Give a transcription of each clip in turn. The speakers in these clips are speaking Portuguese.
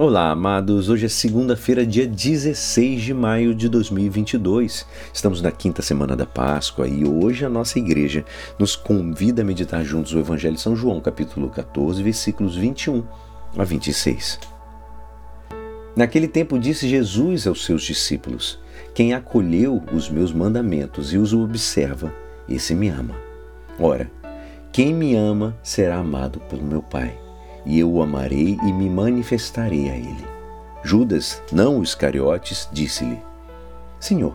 Olá, amados. Hoje é segunda-feira, dia 16 de maio de 2022. Estamos na quinta semana da Páscoa e hoje a nossa igreja nos convida a meditar juntos o Evangelho de São João, capítulo 14, versículos 21 a 26. Naquele tempo disse Jesus aos seus discípulos: Quem acolheu os meus mandamentos e os observa, esse me ama. Ora, quem me ama será amado pelo meu Pai e eu o amarei e me manifestarei a ele. Judas, não o Iscariotes, disse-lhe: Senhor,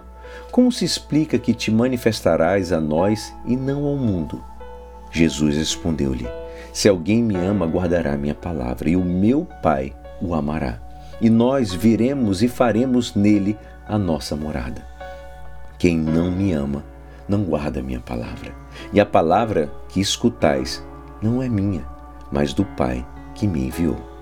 como se explica que te manifestarás a nós e não ao mundo? Jesus respondeu-lhe: Se alguém me ama, guardará minha palavra, e o meu Pai o amará. E nós viremos e faremos nele a nossa morada. Quem não me ama, não guarda minha palavra. E a palavra que escutais não é minha, mas do Pai que me enviou.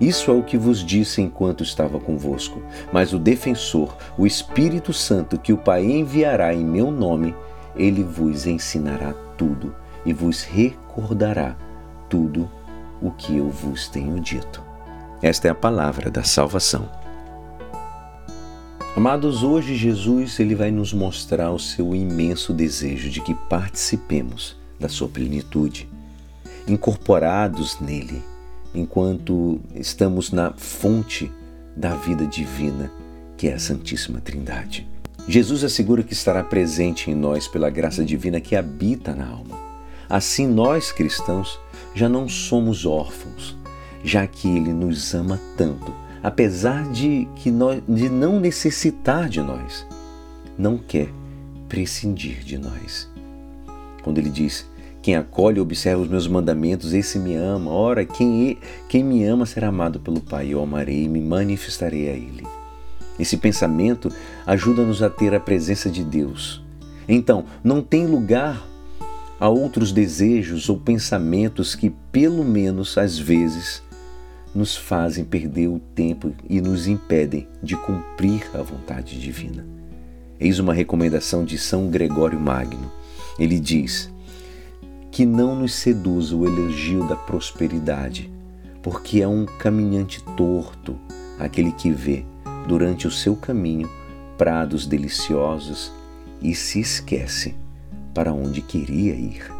Isso é o que vos disse enquanto estava convosco. Mas o defensor, o Espírito Santo, que o Pai enviará em meu nome, ele vos ensinará tudo e vos recordará tudo o que eu vos tenho dito. Esta é a palavra da salvação. Amados, hoje Jesus ele vai nos mostrar o seu imenso desejo de que participemos da sua plenitude, incorporados nele enquanto estamos na fonte da vida divina, que é a Santíssima Trindade. Jesus assegura que estará presente em nós pela graça divina que habita na alma. Assim, nós cristãos já não somos órfãos, já que Ele nos ama tanto, apesar de, que nós, de não necessitar de nós, não quer prescindir de nós. Quando Ele diz: quem acolhe e observa os meus mandamentos, esse me ama. Ora, quem, quem me ama será amado pelo Pai. Eu amarei e me manifestarei a Ele. Esse pensamento ajuda-nos a ter a presença de Deus. Então, não tem lugar a outros desejos ou pensamentos que, pelo menos às vezes, nos fazem perder o tempo e nos impedem de cumprir a vontade divina. Eis uma recomendação de São Gregório Magno. Ele diz: que não nos seduza o elogio da prosperidade, porque é um caminhante torto aquele que vê, durante o seu caminho, prados deliciosos e se esquece para onde queria ir.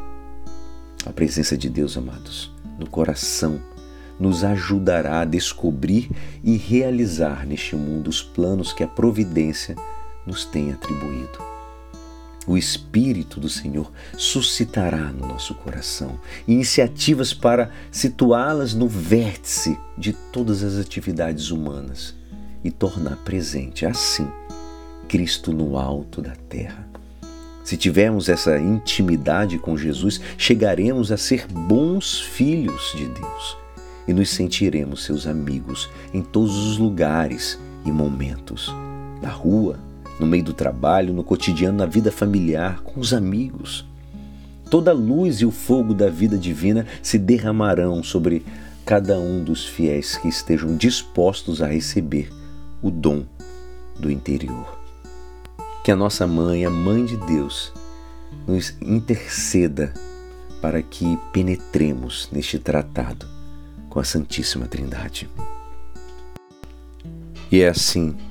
A presença de Deus, amados, no coração, nos ajudará a descobrir e realizar neste mundo os planos que a providência nos tem atribuído o Espírito do Senhor suscitará no nosso coração iniciativas para situá-las no vértice de todas as atividades humanas e tornar presente, assim, Cristo no alto da terra. Se tivermos essa intimidade com Jesus, chegaremos a ser bons filhos de Deus e nos sentiremos seus amigos em todos os lugares e momentos na rua, no meio do trabalho, no cotidiano, na vida familiar, com os amigos. Toda a luz e o fogo da vida divina se derramarão sobre cada um dos fiéis que estejam dispostos a receber o dom do interior. Que a nossa mãe, a mãe de Deus, nos interceda para que penetremos neste tratado com a Santíssima Trindade. E é assim,